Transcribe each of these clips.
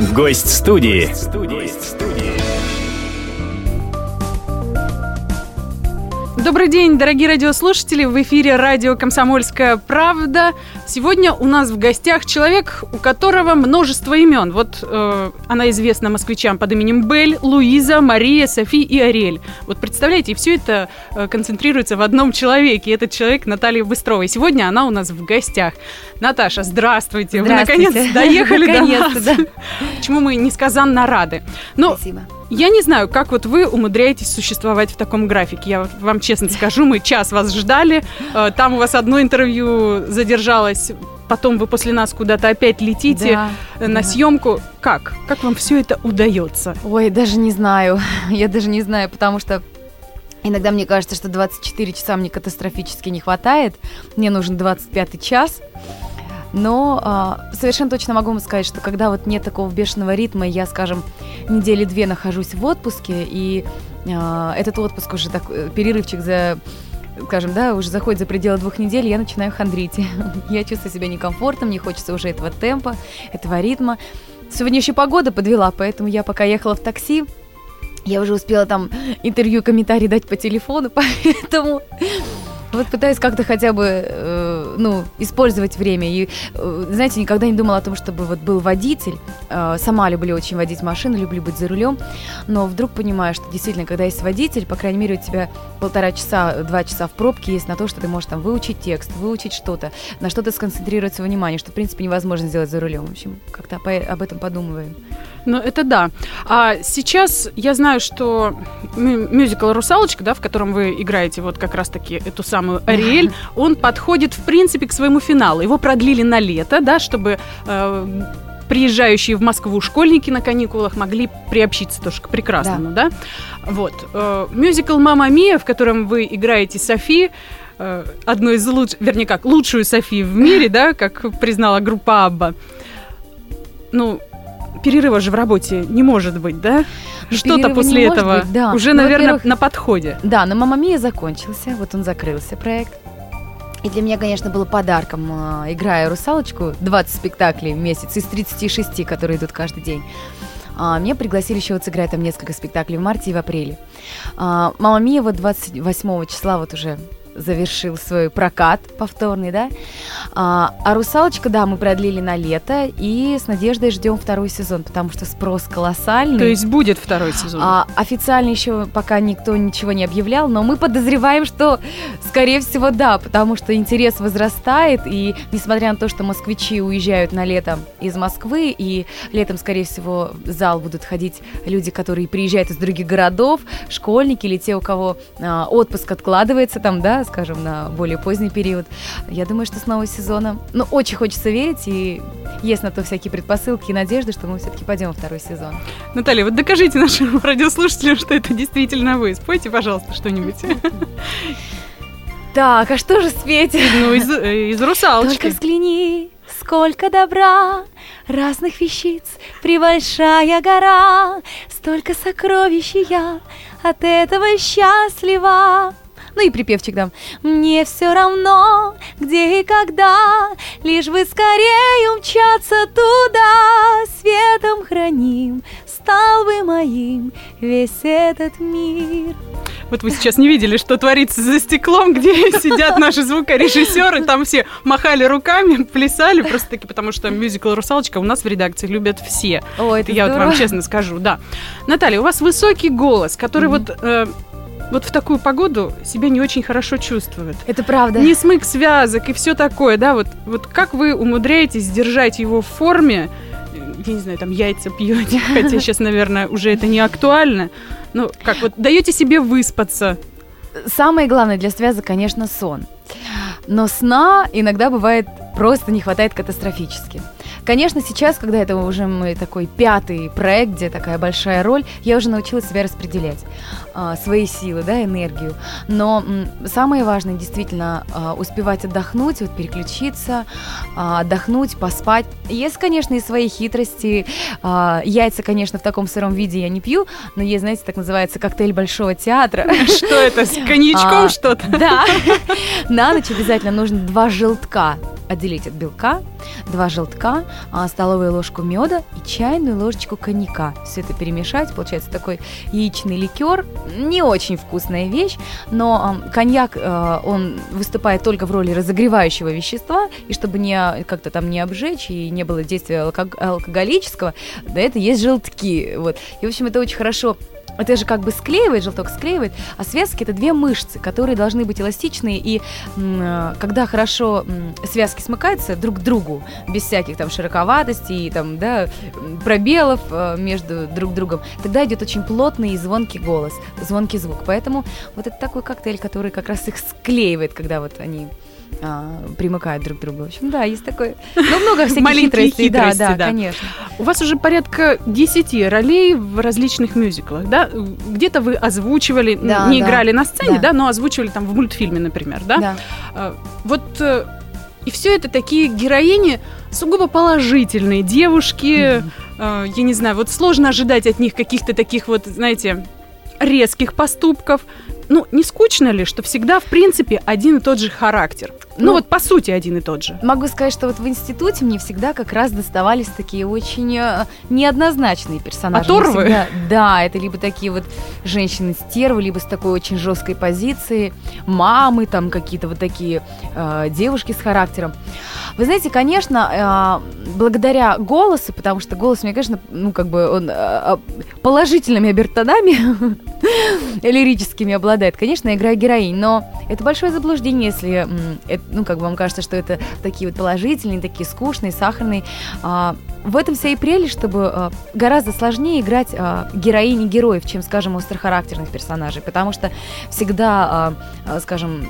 Гость студии. Добрый день, дорогие радиослушатели! В эфире радио «Комсомольская правда». Сегодня у нас в гостях человек, у которого множество имен. Вот э, она известна москвичам под именем Бель, Луиза, Мария, Софи и Ариэль. Вот представляете, все это э, концентрируется в одном человеке. Этот человек Наталья Быстрова. И сегодня она у нас в гостях. Наташа, здравствуйте! здравствуйте. Вы наконец доехали до нас. Да. Чему мы несказанно рады. Но Спасибо. Я не знаю, как вот вы умудряетесь существовать в таком графике. Я вам честно скажу, мы час вас ждали. э, Там у вас одно интервью задержалось. Потом вы после нас куда-то опять летите Да, на да. съемку. Как? Как вам все это удается? Ой, даже не знаю. Я даже не знаю, потому что иногда мне кажется, что 24 часа мне катастрофически не хватает. Мне нужен 25 час. Но а, совершенно точно могу вам сказать, что когда вот нет такого бешеного ритма, я, скажем, недели две нахожусь в отпуске, и а, этот отпуск уже так, э, перерывчик за скажем, да, уже заходит за пределы двух недель, я начинаю хандрить. Я чувствую себя некомфортно, мне хочется уже этого темпа, этого ритма. Сегодня еще погода подвела, поэтому я пока ехала в такси, я уже успела там интервью, комментарий дать по телефону, поэтому вот пытаюсь как-то хотя бы, э, ну, использовать время. И, э, знаете, никогда не думала о том, чтобы вот был водитель. Э, сама люблю очень водить машину, люблю быть за рулем. Но вдруг понимаю, что действительно, когда есть водитель, по крайней мере, у тебя полтора часа, два часа в пробке есть на то, что ты можешь там выучить текст, выучить что-то, на что-то сконцентрировать свое внимание, что, в принципе, невозможно сделать за рулем. В общем, как-то об этом подумываем. Ну, это да. А сейчас я знаю, что мю- мюзикл «Русалочка», да, в котором вы играете вот как раз-таки эту самую Ариэль, он подходит, в принципе, к своему финалу. Его продлили на лето, да, чтобы э, приезжающие в Москву школьники на каникулах могли приобщиться тоже к прекрасному, да? Вот. Э, мюзикл «Мама Мия», в котором вы играете Софи, э, одну из лучших, вернее как, лучшую Софи в мире, да, как признала группа Абба. Ну, перерыва же в работе не может быть, да? Что-то после этого быть, да. уже, Ну, наверное, на подходе. Да, но «Мама Мия» закончился, вот он закрылся, проект. И для меня, конечно, было подарком, а, играя «Русалочку», 20 спектаклей в месяц из 36, которые идут каждый день. А, Меня пригласили еще вот сыграть там несколько спектаклей в марте и в апреле. А, «Мама Мия» вот 28 числа вот уже завершил свой прокат повторный, да. А, а «Русалочка», да, мы продлили на лето и с надеждой ждем второй сезон, потому что спрос колоссальный. То есть будет второй сезон. А, официально еще пока никто ничего не объявлял, но мы подозреваем, что, скорее всего, да, потому что интерес возрастает, и несмотря на то, что москвичи уезжают на лето из Москвы, и летом, скорее всего, в зал будут ходить люди, которые приезжают из других городов, школьники или те, у кого а, отпуск откладывается там, да, скажем, на более поздний период. Я думаю, что с нового сезона, ну, очень хочется верить, и есть на то всякие предпосылки и надежды, что мы все-таки пойдем во второй сезон. Наталья, вот докажите нашим радиослушателям, что это действительно вы. Спойте, пожалуйста, что-нибудь. Так, а что же спеть? Ну, из, э, из «Русалочки». Только взгляни, сколько добра, разных вещиц, прибольшая гора, столько сокровищ я от этого счастлива. Ну и припевчик дам. Мне все равно, где и когда, лишь бы скорее умчаться туда, светом храним, стал бы моим весь этот мир. Вот вы сейчас не видели, что творится за стеклом, где сидят наши звукорежиссеры, там все махали руками, плясали, просто таки, потому что мюзикл «Русалочка» у нас в редакции любят все. О, Это я вот здорово. вам честно скажу, да. Наталья, у вас высокий голос, который вот, э, вот в такую погоду себя не очень хорошо чувствует. Это правда. Не смык связок и все такое, да, вот, вот как вы умудряетесь держать его в форме, я не знаю, там яйца пьете, хотя сейчас, наверное, уже это не актуально. Ну, как вот даете себе выспаться. Самое главное для связок, конечно, сон. Но сна иногда бывает просто не хватает катастрофически. Конечно, сейчас, когда это уже мой такой пятый проект, где такая большая роль, я уже научилась себя распределять а, свои силы, да, энергию. Но м, самое важное действительно а, успевать отдохнуть, вот переключиться, а, отдохнуть, поспать. Есть, конечно, и свои хитрости. А, яйца, конечно, в таком сыром виде я не пью, но есть, знаете, так называется коктейль большого театра. Что это, с коньячком А, что-то? Да. На ночь обязательно нужно два желтка. Отделить от белка, два желтка, а, столовую ложку меда и чайную ложечку коньяка. Все это перемешать, получается такой яичный ликер. Не очень вкусная вещь, но коньяк, э, он выступает только в роли разогревающего вещества, и чтобы не как-то там не обжечь и не было действия алкоголического, да, это есть желтки. Вот. И, в общем, это очень хорошо это же как бы склеивает, желток склеивает, а связки это две мышцы, которые должны быть эластичные, и м, когда хорошо связки смыкаются друг к другу, без всяких там широковатостей и там, да, пробелов э, между друг другом, тогда идет очень плотный и звонкий голос, звонкий звук. Поэтому вот это такой коктейль, который как раз их склеивает, когда вот они а, примыкают друг к другу. В общем, да, есть такое. Ну, много всяких Маленькие хитростей. хитрости, да, да. да, конечно. У вас уже порядка 10 ролей в различных мюзиклах, да? Где-то вы озвучивали, Да, не да, играли на сцене, да. да. но озвучивали там в мультфильме, например, да? Да. А, Вот э, и все это такие героини сугубо положительные девушки. э, Я не знаю, вот сложно ожидать от них каких-то таких вот, знаете, резких поступков. Ну, не скучно ли, что всегда, в принципе, один и тот же характер? Ну, Ну, вот по сути один и тот же. Могу сказать, что вот в институте мне всегда как раз доставались такие очень э, неоднозначные персонажи. Оторвы? всегда- да, это либо такие вот женщины-стервы, либо с такой очень жесткой позиции, мамы, там какие-то вот такие э, девушки с характером. Вы знаете, конечно, э, благодаря голосу, потому что голос, мне, конечно, ну, как бы он э, э, положительными обертонами лирическими обладает. Конечно, я играю героинь, но это большое заблуждение, если, ну, как бы вам кажется, что это такие вот положительные, такие скучные, сахарные. А, в этом вся и прелесть, чтобы а, гораздо сложнее играть а, героини героев, чем, скажем, острохарактерных персонажей, потому что всегда, скажем,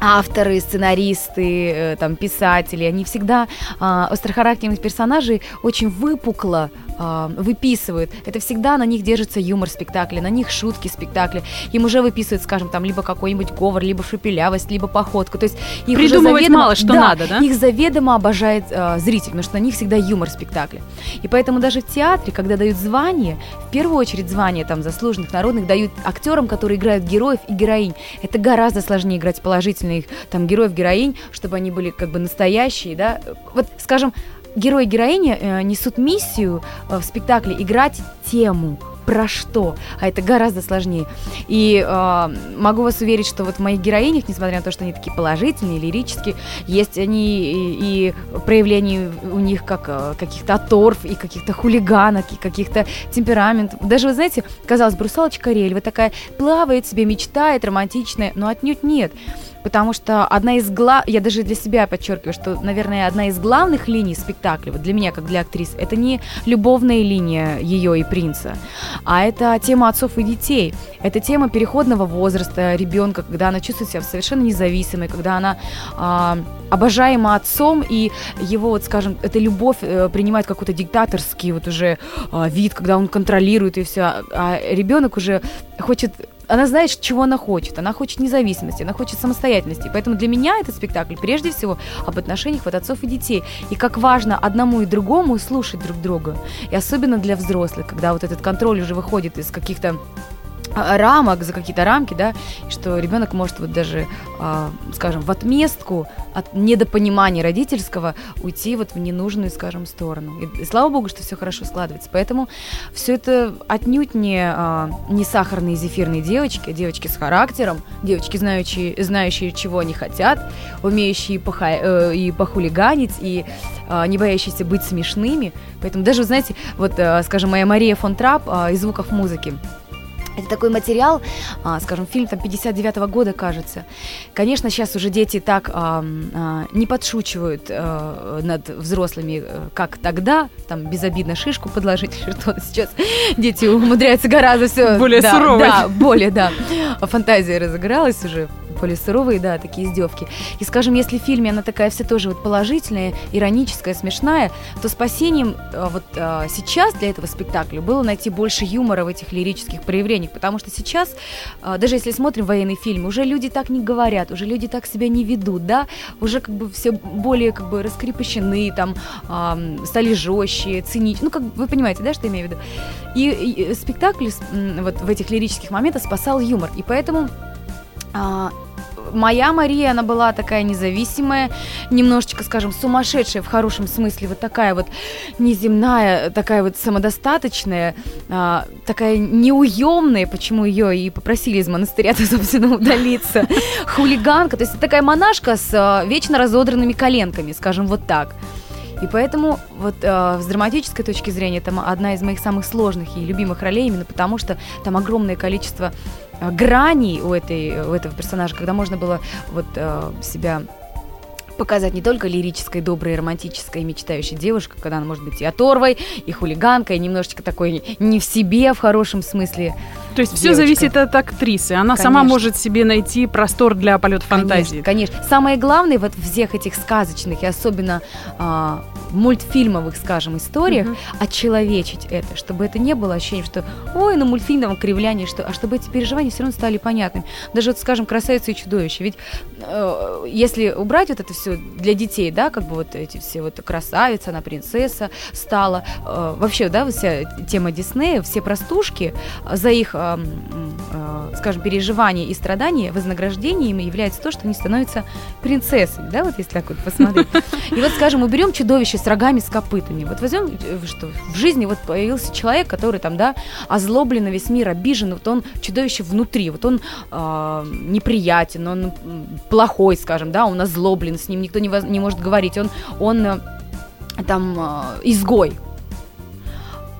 авторы, сценаристы, э, там, писатели, они всегда а, острохарактерных персонажей очень выпукло а, выписывают. Это всегда на них держится юмор спектакля, на них шутки спектакля. Им уже выписывают, скажем, там, либо какой-нибудь говор, либо шепелявость, либо походку. То есть их уже Придумывать заведомо- мало что да, надо, да? Их заведомо обожает а, зритель, потому что на них всегда юмор спектакля. И поэтому даже в театре, когда дают звание, в первую очередь звание там заслуженных народных дают актерам, которые играют героев и героинь. Это гораздо сложнее играть положительных там героев, героинь, чтобы они были как бы настоящие, да. Вот, скажем, герой и героиня э, несут миссию э, в спектакле играть тему про что, а это гораздо сложнее. И э, могу вас уверить, что вот в моих героинях, несмотря на то, что они такие положительные, лирические, есть они и, и проявления у них как э, каких-то оторв, и каких-то хулиганок, и каких-то темпераментов. Даже, вы знаете, казалось бы, русалочка Ариэль, вот такая плавает себе, мечтает, романтичная, но отнюдь нет. Потому что одна из глав... Я даже для себя подчеркиваю, что, наверное, одна из главных линий спектакля, вот для меня, как для актрисы, это не любовная линия ее и принца, а это тема отцов и детей. Это тема переходного возраста ребенка, когда она чувствует себя совершенно независимой, когда она а, обожаема отцом, и его, вот, скажем, эта любовь э, принимает какой-то диктаторский вот уже а, вид, когда он контролирует и все, а ребенок уже хочет она знает, чего она хочет. Она хочет независимости, она хочет самостоятельности. Поэтому для меня этот спектакль прежде всего об отношениях вот отцов и детей. И как важно одному и другому слушать друг друга. И особенно для взрослых, когда вот этот контроль уже выходит из каких-то рамок, за какие-то рамки, да, что ребенок может вот даже, а, скажем, в отместку от недопонимания родительского уйти вот в ненужную, скажем, сторону. И, слава богу, что все хорошо складывается. Поэтому все это отнюдь не, а, не сахарные зефирные девочки, а девочки с характером, девочки, знающие, знающие, чего они хотят, умеющие поха- э, и похулиганить, и а, не боящиеся быть смешными. Поэтому даже, знаете, вот, а, скажем, моя Мария фон Трап а, из звуков музыки, это такой материал, а, скажем, фильм там 59-го года, кажется. Конечно, сейчас уже дети так а, а, не подшучивают а, над взрослыми, э, как тогда, там безобидно шишку подложить что-то. Сейчас дети умудряются гораздо все... Более да, суровые. Да, более, да. Фантазия разыгралась уже более суровые, да, такие издевки. И, скажем, если в фильме она такая вся тоже вот положительная, ироническая, смешная, то спасением э, вот э, сейчас для этого спектакля было найти больше юмора в этих лирических проявлениях, потому что сейчас, э, даже если смотрим военный фильм, уже люди так не говорят, уже люди так себя не ведут, да, уже как бы все более как бы раскрепощены, там, ам, стали жестче, циничнее, ну, как вы понимаете, да, что я имею в виду? И, и спектакль вот в этих лирических моментах спасал юмор, и поэтому а, моя Мария, она была такая независимая, немножечко, скажем, сумасшедшая в хорошем смысле, вот такая вот неземная, такая вот самодостаточная, а, такая неуемная, почему ее и попросили из монастыря-то, собственно, удалиться, хулиганка, то есть такая монашка с а, вечно разодранными коленками, скажем, вот так. И поэтому вот э, с драматической точки зрения это одна из моих самых сложных и любимых ролей, именно потому что там огромное количество э, граней у, этой, у этого персонажа, когда можно было вот э, себя показать не только лирической, доброй, романтической, мечтающей девушкой, когда она может быть и оторвой, и хулиганкой, и немножечко такой не в себе в хорошем смысле. То есть все зависит от актрисы. Она конечно. сама может себе найти простор для полета фантазии. Конечно, конечно. Самое главное вот в всех этих сказочных и особенно а, мультфильмовых, скажем, историях угу. очеловечить это, чтобы это не было ощущением, что ой, ну мультфильмовом кривляние, что, а чтобы эти переживания все равно стали понятными. Даже вот, скажем, красавица и чудовище. Ведь э, если убрать вот это все для детей, да, как бы вот эти все вот красавица, она принцесса стала, э, вообще, да, вся тема Диснея, все простушки за их э, э, скажем, переживания и страдания, вознаграждением является то, что они становятся принцессами, да, вот если так вот посмотреть. И вот, скажем, мы берем чудовище с рогами, с копытами. Вот возьмем, э, что в жизни вот появился человек, который там, да, озлоблен на весь мир, обижен, вот он чудовище внутри, вот он э, неприятен, он плохой, скажем, да, он озлоблен, с ним никто не, воз, не может говорить, он, он э, там э, изгой.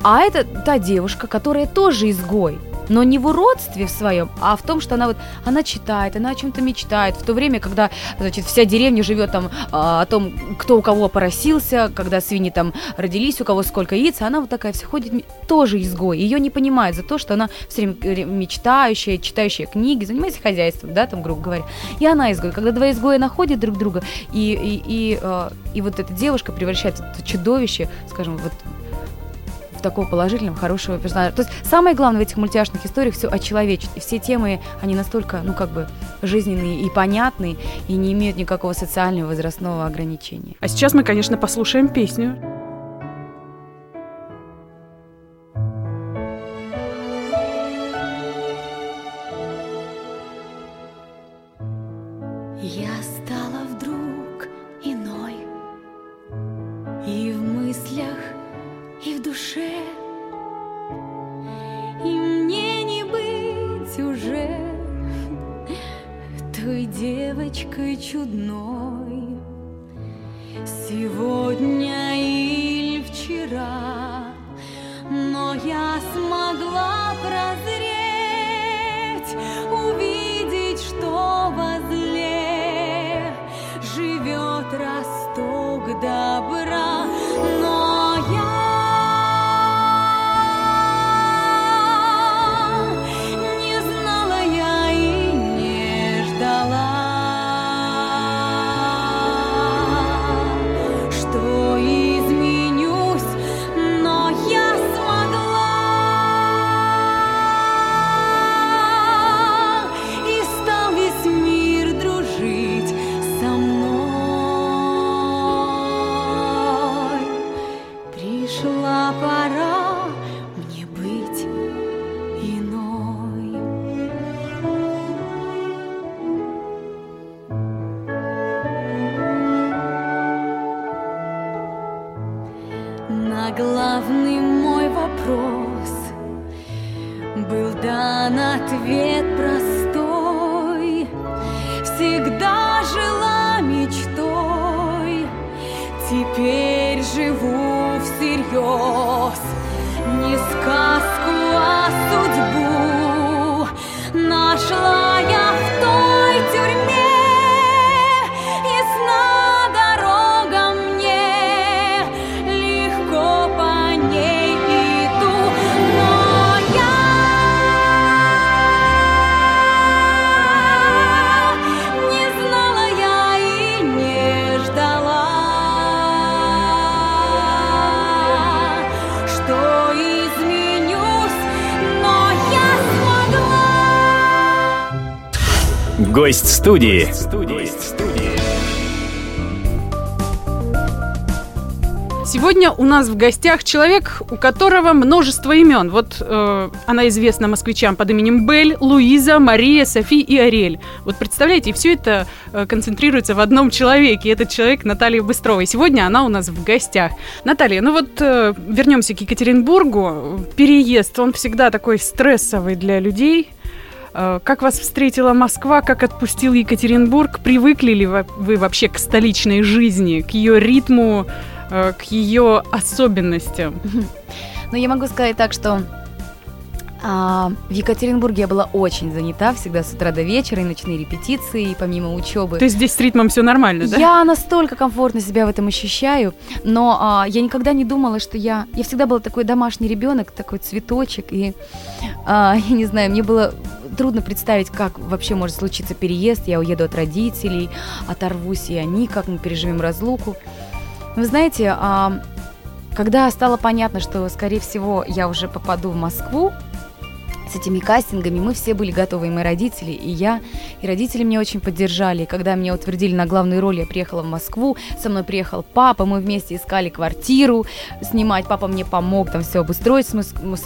А это та девушка, которая тоже изгой но не в уродстве в своем, а в том, что она вот, она читает, она о чем-то мечтает, в то время, когда, значит, вся деревня живет там а, о том, кто у кого поросился, когда свиньи там родились, у кого сколько яиц, она вот такая вся ходит, тоже изгой, ее не понимает за то, что она все время мечтающая, читающая книги, занимается хозяйством, да, там, грубо говоря, и она изгой, когда два изгоя находят друг друга, и, и, и, э, и вот эта девушка превращается в чудовище, скажем, вот в такого положительного, хорошего персонажа. То есть самое главное в этих мультяшных историях все очеловечить. И все темы, они настолько, ну, как бы, жизненные и понятные, и не имеют никакого социального возрастного ограничения. А сейчас мы, конечно, послушаем песню. главный мой вопрос Был дан ответ простой. Всегда жила мечтой Теперь живу всерьез. Не сказку, а судьбу Нашла я в той тюрьме. Гость студии. Сегодня у нас в гостях человек, у которого множество имен. Вот э, она известна москвичам под именем Бель, Луиза, Мария, Софи и Ариэль. Вот представляете, все это э, концентрируется в одном человеке. Этот человек Наталья Быстрова. И сегодня она у нас в гостях. Наталья, ну вот э, вернемся к Екатеринбургу. Переезд, он всегда такой стрессовый для людей. Э, как вас встретила Москва, как отпустил Екатеринбург? Привыкли ли вы вообще к столичной жизни, к ее ритму, э, к ее особенностям? Ну, я могу сказать так, что а, в Екатеринбурге я была очень занята, всегда с утра до вечера, и ночные репетиции, и помимо учебы. То есть здесь с ритмом все нормально, да? Я настолько комфортно себя в этом ощущаю, но а, я никогда не думала, что я... Я всегда была такой домашний ребенок, такой цветочек, и а, я не знаю, мне было трудно представить, как вообще может случиться переезд. Я уеду от родителей, оторвусь и они, как мы переживем разлуку. Вы знаете, а, когда стало понятно, что, скорее всего, я уже попаду в Москву, с этими кастингами мы все были готовы, и мои родители, и я. И родители меня очень поддержали. И когда меня утвердили на главную роль, я приехала в Москву, со мной приехал папа, мы вместе искали квартиру снимать, папа мне помог там все обустроить с,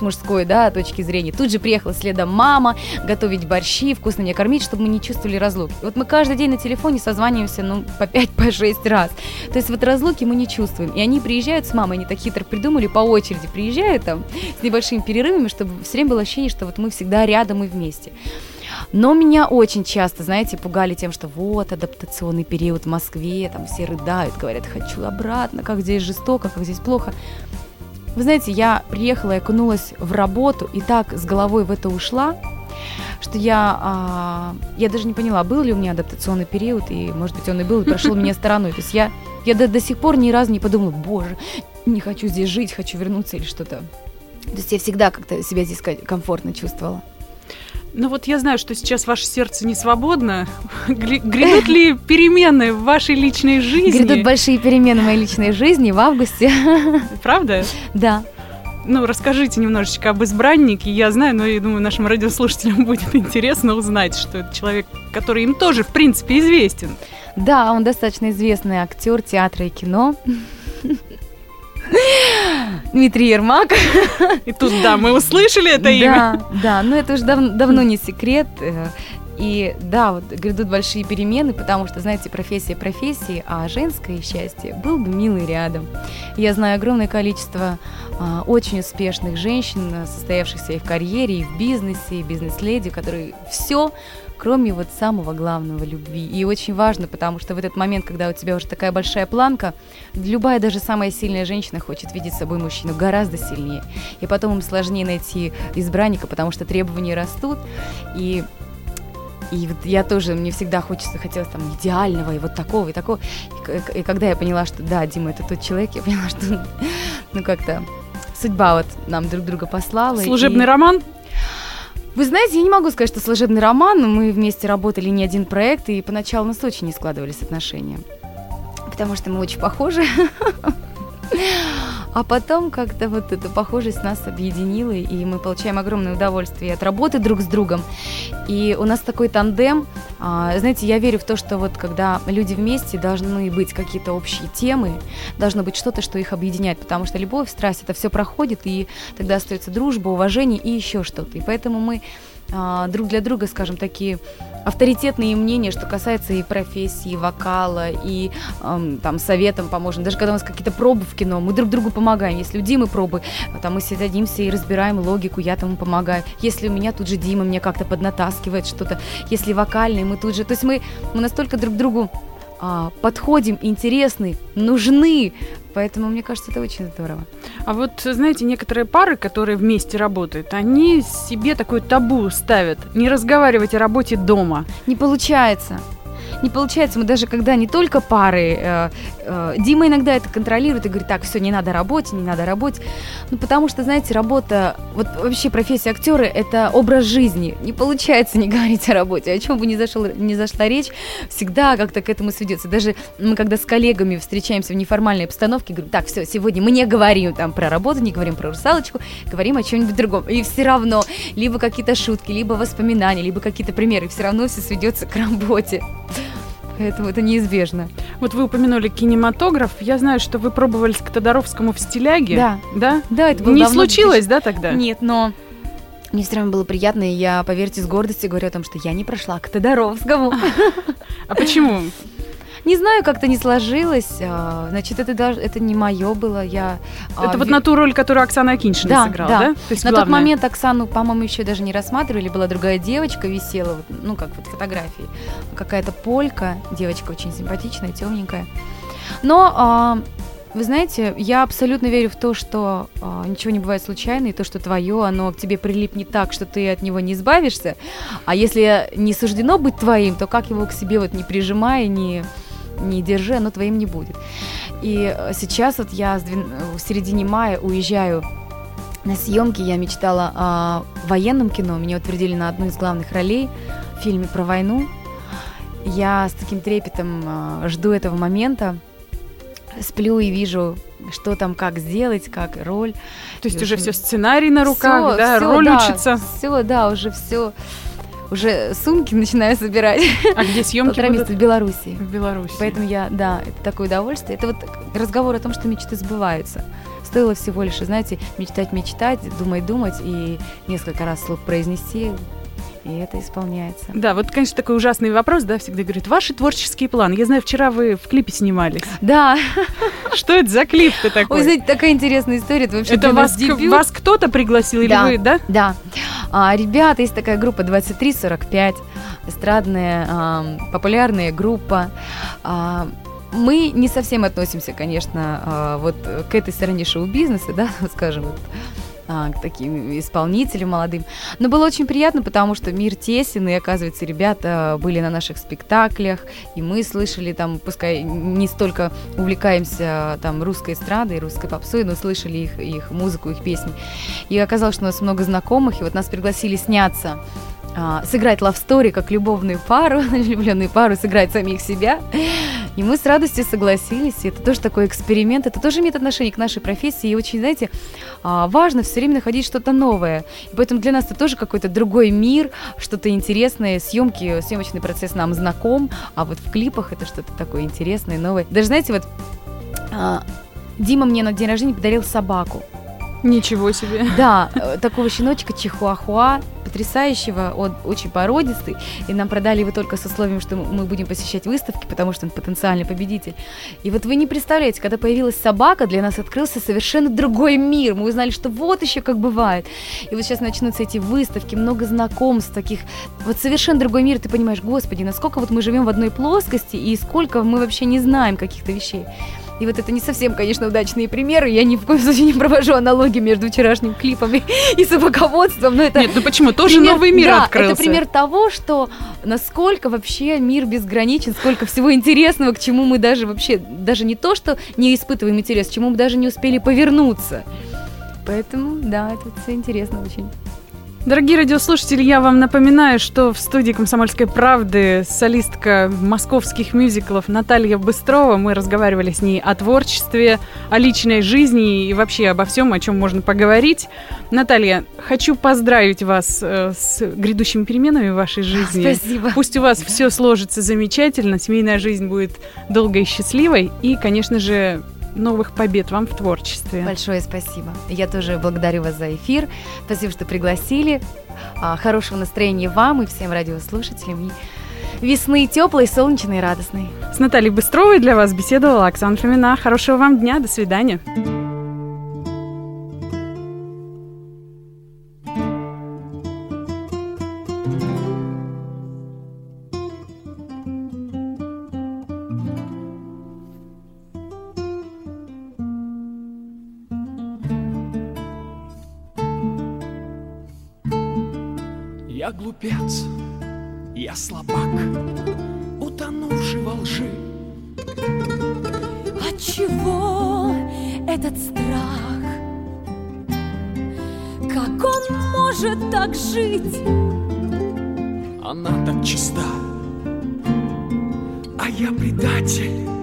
мужской да, точки зрения. Тут же приехала следом мама, готовить борщи, вкусно меня кормить, чтобы мы не чувствовали разлуки. Вот мы каждый день на телефоне созваниваемся, ну, по 5-6 по раз. То есть вот разлуки мы не чувствуем. И они приезжают с мамой, они так хитро придумали, по очереди приезжают там с небольшими перерывами, чтобы все время было ощущение, что вот мы всегда рядом и вместе. Но меня очень часто, знаете, пугали тем, что вот адаптационный период в Москве, там все рыдают, говорят, хочу обратно, как здесь жестоко, как здесь плохо. Вы знаете, я приехала и окунулась в работу и так с головой в это ушла, что я, а, я даже не поняла, был ли у меня адаптационный период, и, может быть, он и был, и прошел меня стороной. То есть я, я до, до сих пор ни разу не подумала, боже, не хочу здесь жить, хочу вернуться или что-то то есть я всегда как-то себя здесь комфортно чувствовала. Ну вот я знаю, что сейчас ваше сердце не свободно. Грядут ли перемены в вашей личной жизни? Грядут большие перемены в моей личной жизни в августе. Правда? Да. Ну, расскажите немножечко об избраннике. Я знаю, но я думаю, нашим радиослушателям будет интересно узнать, что это человек, который им тоже, в принципе, известен. Да, он достаточно известный актер театра и кино. Дмитрий Ермак. И тут, да, мы услышали это имя. Да, да, но это уже дав- давно не секрет. И да, вот грядут большие перемены, потому что, знаете, профессия профессии, а женское счастье был бы милый рядом. Я знаю огромное количество а, очень успешных женщин, состоявшихся и в карьере, и в бизнесе, и бизнес-леди, которые все кроме вот самого главного любви. И очень важно, потому что в этот момент, когда у тебя уже такая большая планка, любая даже самая сильная женщина хочет видеть с собой мужчину гораздо сильнее. И потом им сложнее найти избранника, потому что требования растут. И и вот я тоже, мне всегда хочется, хотелось там идеального и вот такого, и такого. И, и когда я поняла, что да, Дима, это тот человек, я поняла, что ну как-то судьба вот нам друг друга послала. Служебный и... роман? Вы знаете, я не могу сказать, что служебный роман, мы вместе работали не один проект, и поначалу у нас очень не складывались отношения. Потому что мы очень похожи. А потом как-то вот эта похожесть нас объединила, и мы получаем огромное удовольствие от работы друг с другом. И у нас такой тандем. А, знаете, я верю в то, что вот когда люди вместе, должны быть какие-то общие темы, должно быть что-то, что их объединяет, потому что любовь, страсть, это все проходит, и тогда остается дружба, уважение и еще что-то. И поэтому мы друг для друга, скажем, такие авторитетные мнения, что касается и профессии, и вокала, и эм, там советом поможем. Даже когда у нас какие-то пробы в кино, мы друг другу помогаем. Если у Димы пробы, там мы садимся и разбираем логику, я тому помогаю. Если у меня тут же Дима мне как-то поднатаскивает что-то, если вокальный, мы тут же... То есть мы, мы настолько друг другу а, подходим, интересны, нужны. Поэтому мне кажется, это очень здорово. А вот, знаете, некоторые пары, которые вместе работают, они себе такой табу ставят. Не разговаривать о работе дома. Не получается не получается. Мы даже когда не только пары, э, э, Дима иногда это контролирует и говорит, так, все, не надо работе, не надо работе. Ну, потому что, знаете, работа, вот вообще профессия актера – это образ жизни. Не получается не говорить о работе. О чем бы ни, зашел, ни зашла речь, всегда как-то к этому сведется. Даже мы когда с коллегами встречаемся в неформальной обстановке, говорим, так, все, сегодня мы не говорим там про работу, не говорим про русалочку, говорим о чем-нибудь другом. И все равно либо какие-то шутки, либо воспоминания, либо какие-то примеры, все равно все сведется к работе. Поэтому это неизбежно. Вот вы упомянули кинематограф. Я знаю, что вы пробовались к Тодоровскому в стиляге. Да. Да? Да, это было Не давно, случилось, да, тогда? Нет, но мне все равно было приятно, и я, поверьте, с гордостью говорю о том, что я не прошла к Тодоровскому. А почему? Не знаю, как-то не сложилось. а, Значит, это даже это не мое было. Я а, Это вот ви- на ту роль, которую Оксана Акиншина Да, сыграла, да. да? То есть на тот главное. момент Оксану, по-моему, еще даже не рассматривали. Была другая девочка, висела, вот, ну, как вот фотографии. Какая-то полька, девочка очень симпатичная, темненькая. Но, а, вы знаете, я абсолютно верю в то, что а, ничего не бывает случайно, и то, что твое, оно к тебе прилипнет так, что ты от него не избавишься. А если не суждено быть твоим, то как его к себе вот не прижимай, не, не держи, оно твоим не будет. И э, сейчас вот я двен- в середине мая уезжаю на съемки. Я мечтала о военном кино. Меня утвердили на одну из главных ролей в фильме про войну. Я с таким трепетом э, жду этого момента. Сплю и вижу, что там, как сделать, как роль. То есть И уже все сценарий на руках, Всё, да, всё, роль да, учится. Все, да, уже все. Уже сумки начинаю собирать. А где съемки Полтора будут? месяца в Беларуси. В Беларуси. Поэтому я, да, это такое удовольствие. Это вот разговор о том, что мечты сбываются. Стоило всего лишь, знаете, мечтать, мечтать, думать, думать и несколько раз слух произнести, и это исполняется. Да, вот, конечно, такой ужасный вопрос, да, всегда говорят, ваши творческие планы. Я знаю, вчера вы в клипе снимались. Да, Что это за клип-то такой? ой, знаете, такая интересная история. Это вообще это вас, вас кто-то пригласил или Да. вы, да? Да. А, ребята, есть такая группа 2345, эстрадная, ам, популярная группа. А, мы не совсем относимся, конечно, а, вот к этой стороне шоу-бизнеса, да, скажем, вот, а, таким исполнителям молодым. Но было очень приятно, потому что мир тесен, и, оказывается, ребята были на наших спектаклях, и мы слышали там, пускай не столько увлекаемся там русской эстрадой, русской попсой, но слышали их, их музыку, их песни. И оказалось, что у нас много знакомых, и вот нас пригласили сняться а, сыграть love story как любовную пару, влюбленную пару, сыграть самих себя. И мы с радостью согласились. Это тоже такой эксперимент, это тоже имеет отношение к нашей профессии. И очень, знаете, а, важно все время находить что-то новое. И поэтому для нас это тоже какой-то другой мир, что-то интересное. Съемки, съемочный процесс нам знаком, а вот в клипах это что-то такое интересное, новое. Даже, знаете, вот а, Дима мне на день рождения подарил собаку. Ничего себе. Да, э, такого щеночка чихуахуа, потрясающего, он очень породистый, и нам продали его только с условием, что мы будем посещать выставки, потому что он потенциальный победитель. И вот вы не представляете, когда появилась собака, для нас открылся совершенно другой мир. Мы узнали, что вот еще как бывает. И вот сейчас начнутся эти выставки, много знакомств таких. Вот совершенно другой мир, ты понимаешь, господи, насколько вот мы живем в одной плоскости, и сколько мы вообще не знаем каких-то вещей. И вот это не совсем, конечно, удачные примеры. Я ни в коем случае не провожу аналогии между вчерашним клипом и, и собаководством, но это Нет, ну почему? Тоже пример- новый мир да, открылся. это пример того, что насколько вообще мир безграничен, сколько всего интересного, к чему мы даже вообще, даже не то, что не испытываем интерес, к чему мы даже не успели повернуться. Поэтому, да, это все интересно очень. Дорогие радиослушатели, я вам напоминаю, что в студии «Комсомольской правды» солистка московских мюзиклов Наталья Быстрова. Мы разговаривали с ней о творчестве, о личной жизни и вообще обо всем, о чем можно поговорить. Наталья, хочу поздравить вас э, с грядущими переменами в вашей жизни. Спасибо. Пусть у вас все сложится замечательно, семейная жизнь будет долгой и счастливой, и, конечно же, новых побед вам в творчестве. Большое спасибо. Я тоже благодарю вас за эфир. Спасибо, что пригласили. А, Хорошего настроения вам и всем радиослушателям. И весны теплой, солнечной и радостной. С Натальей Быстровой для вас беседовала Оксана Фомина. Хорошего вам дня, до свидания. Я глупец, я слабак, утонувший во лжи. Отчего этот страх? Как он может так жить? Она так чиста, а я предатель.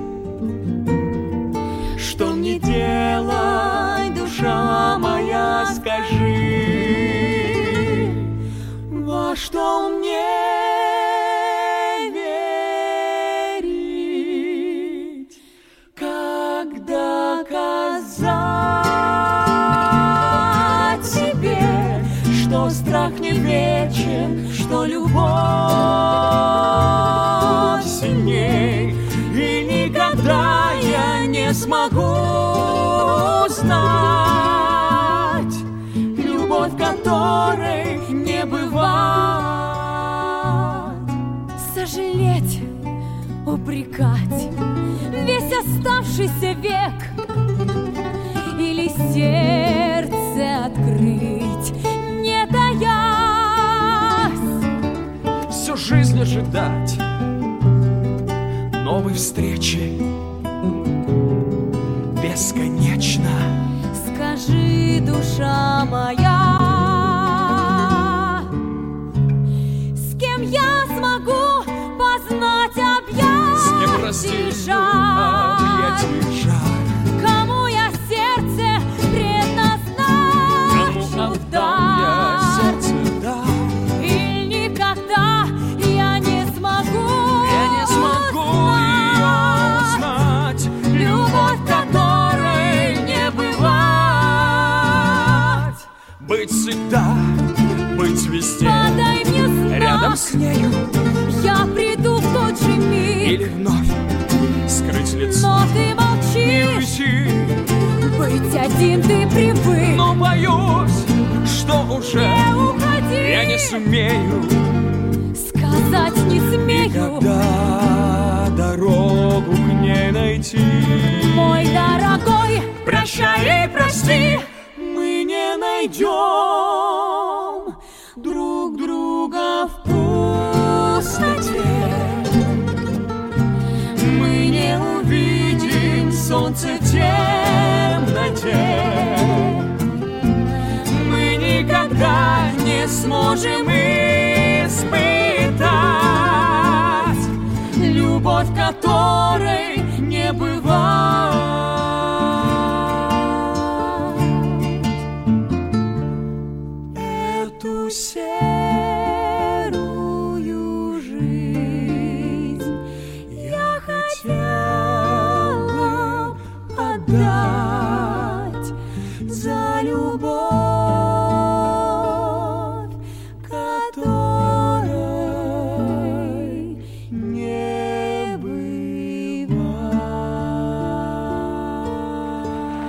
Никогда я не смогу узнать любовь, которой не бывает. Сожалеть, упрекать весь оставшийся век Или сердце открыть, не таясь Всю жизнь ожидать новой встречи бесконечно. Скажи, душа моя, с кем я смогу познать С кем разделю сумею сказать не смею. Никогда дорогу к ней найти. Мой дорогой, Прощай и прости, мы не найдем не сможем